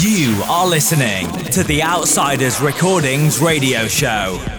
You are listening to the Outsiders Recordings radio show.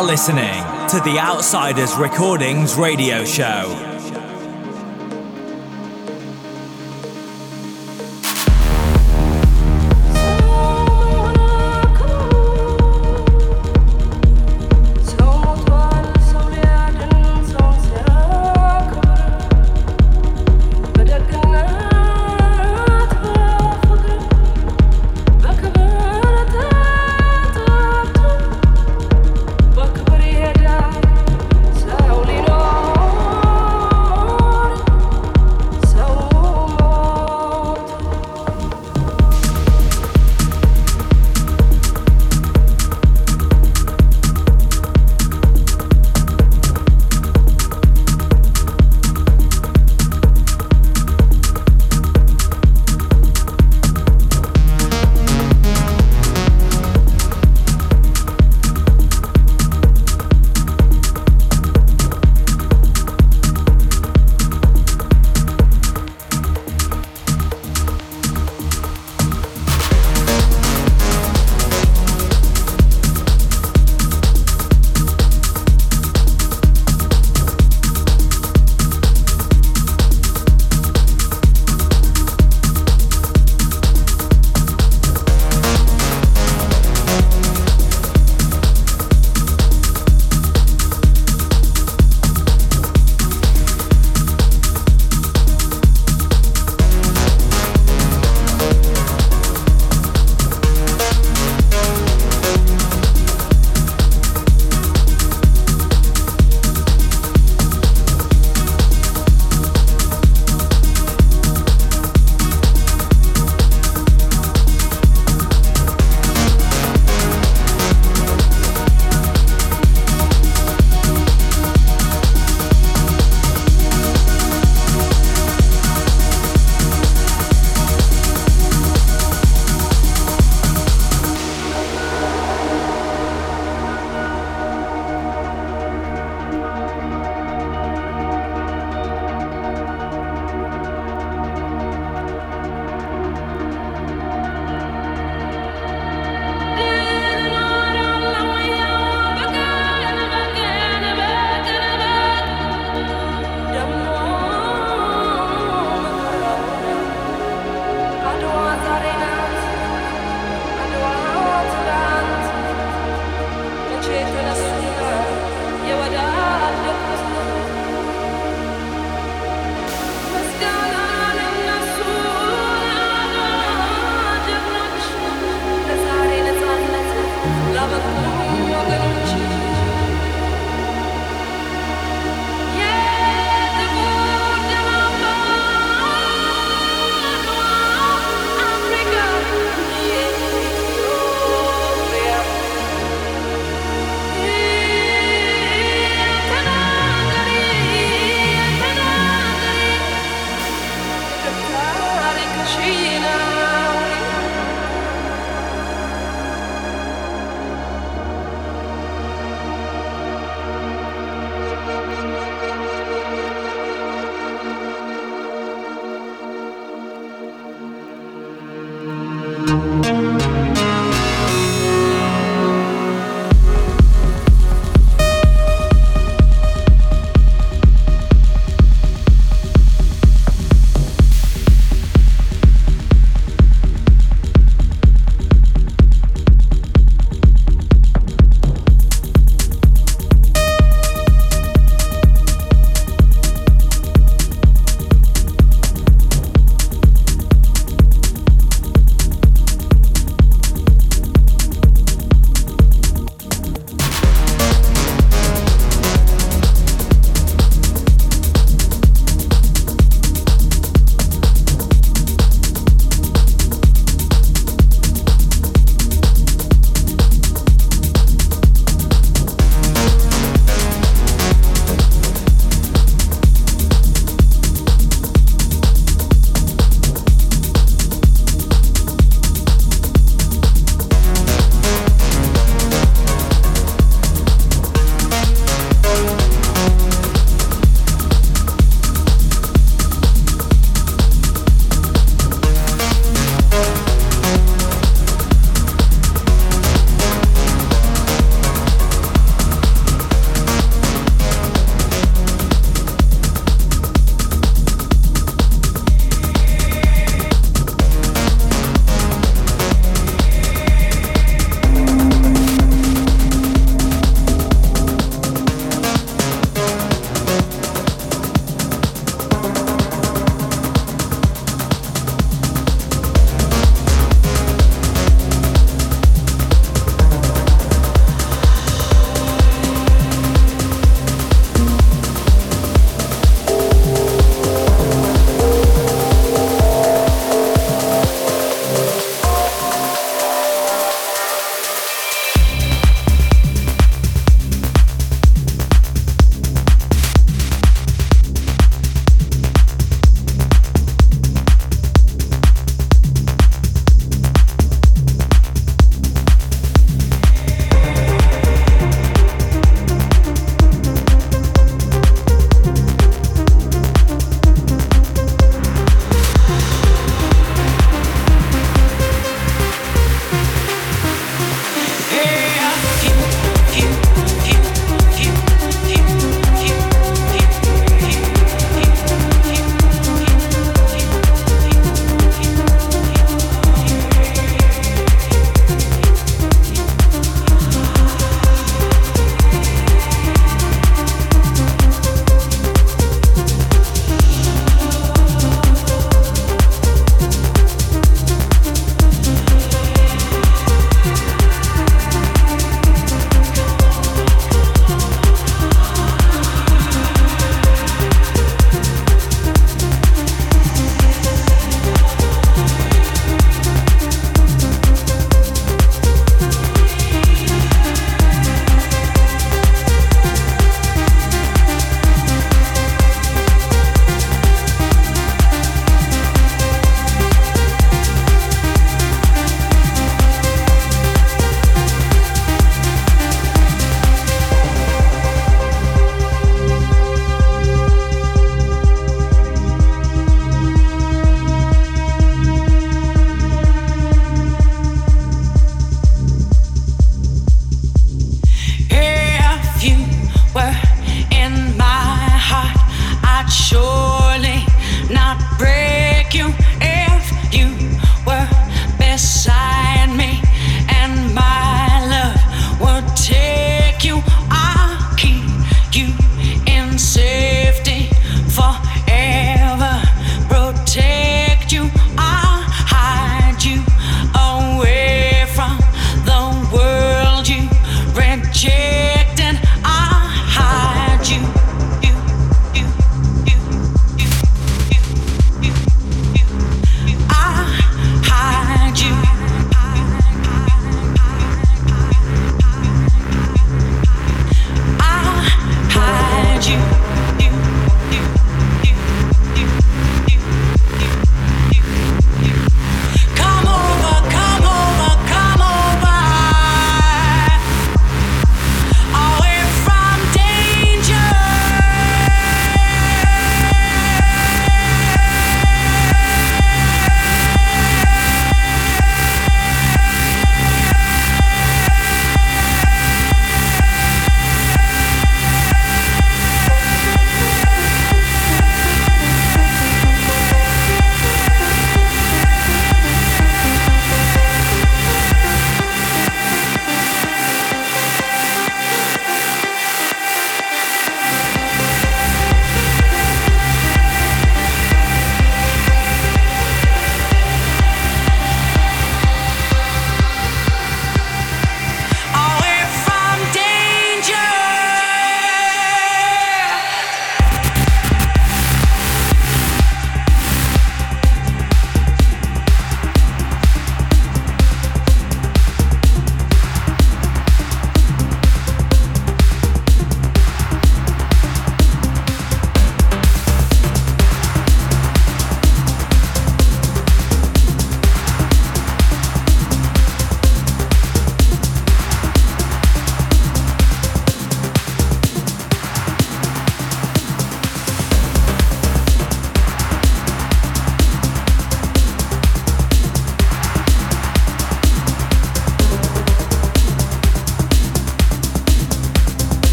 Are listening to the Outsiders Recordings radio show.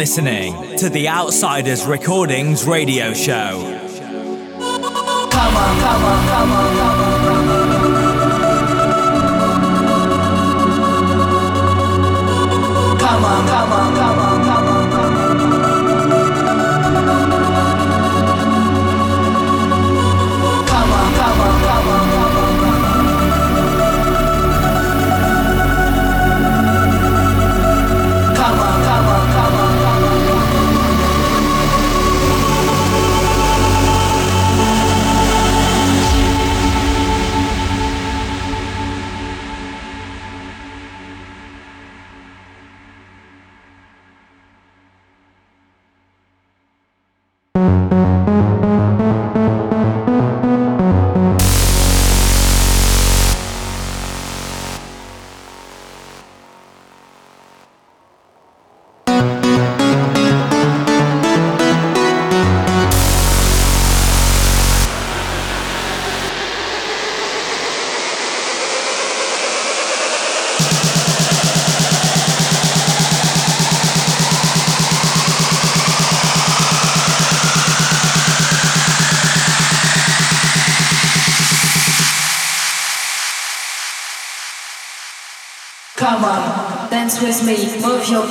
Listening to the Outsiders Recordings radio show. Come on, come on,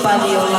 Move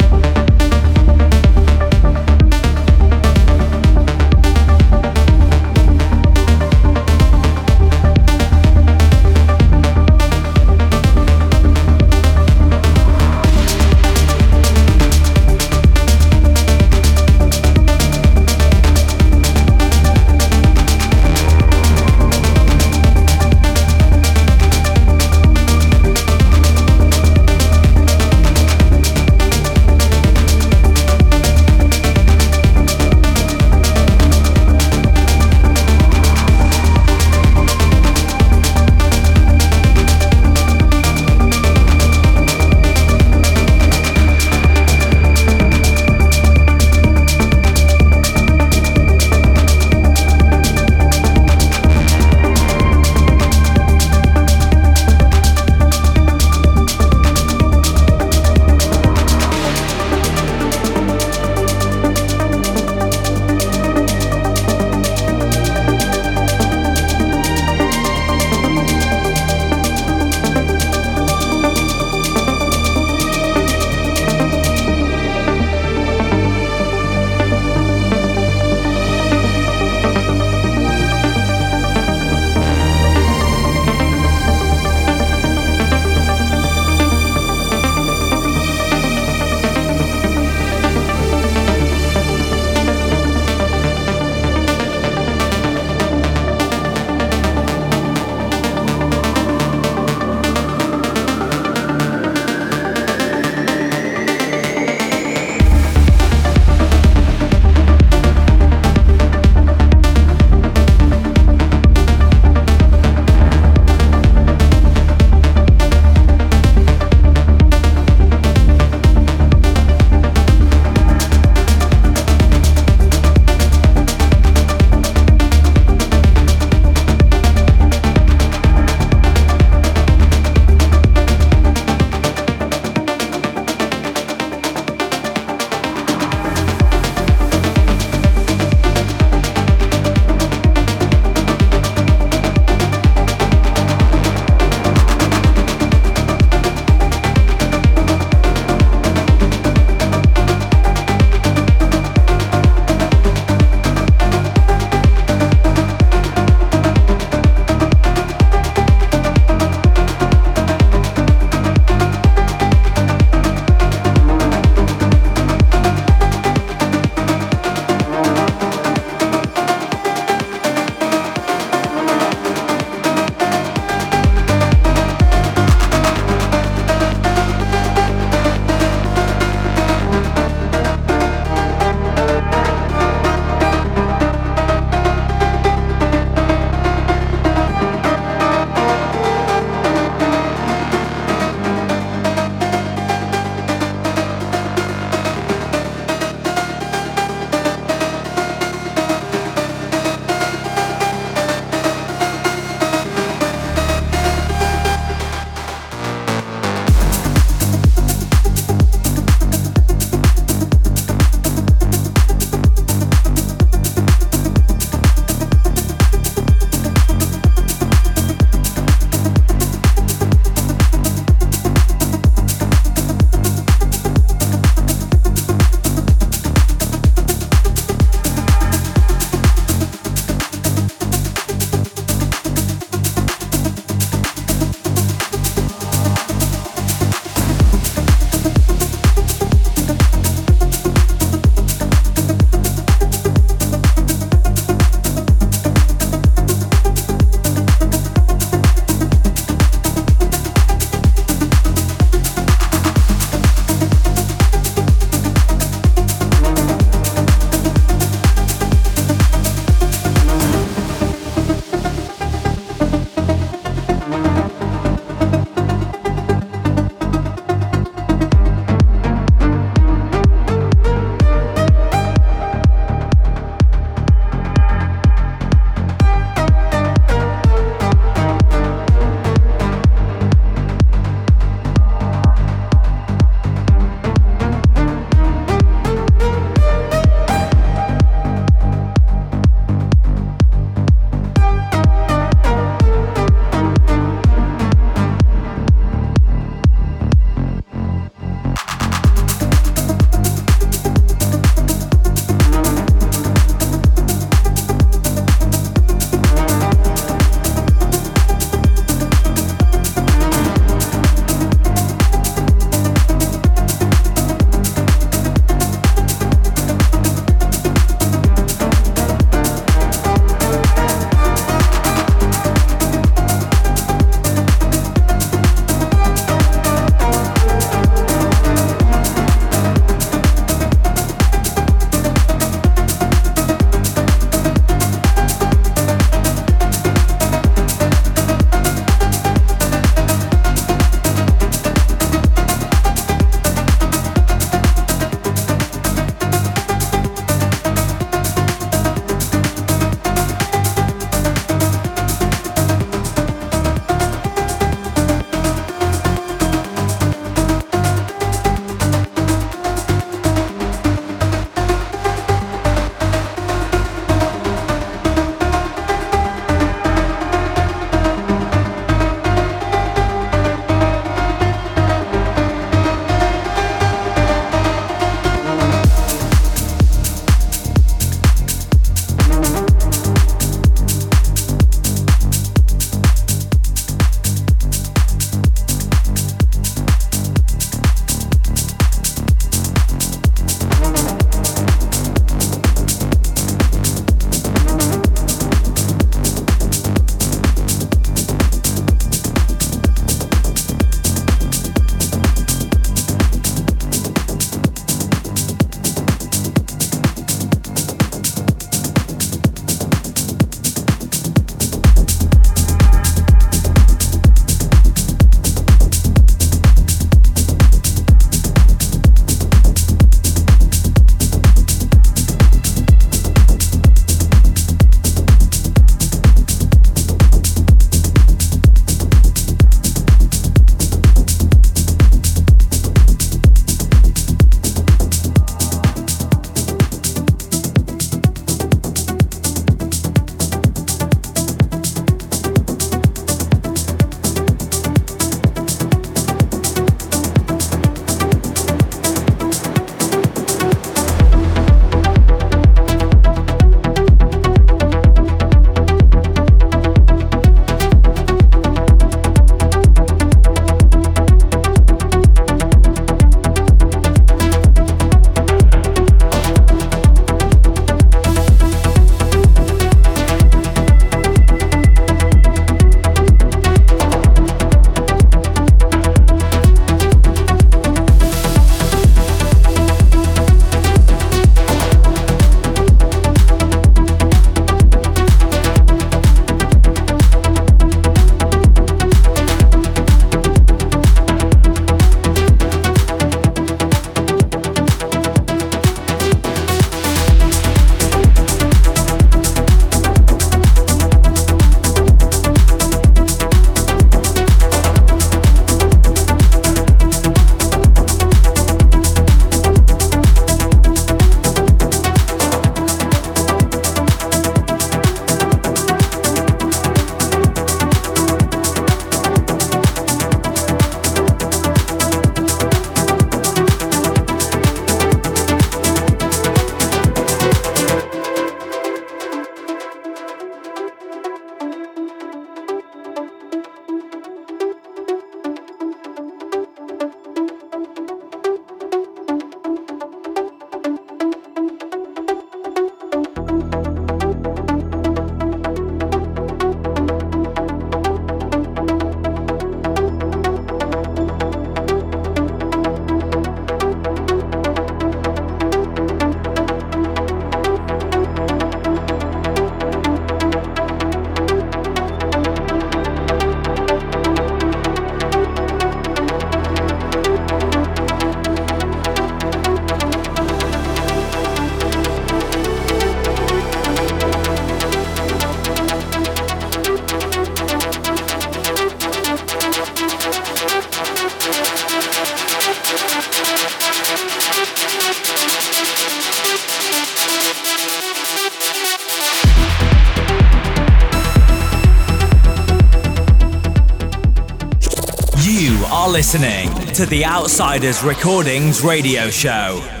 to the Outsiders Recordings radio show.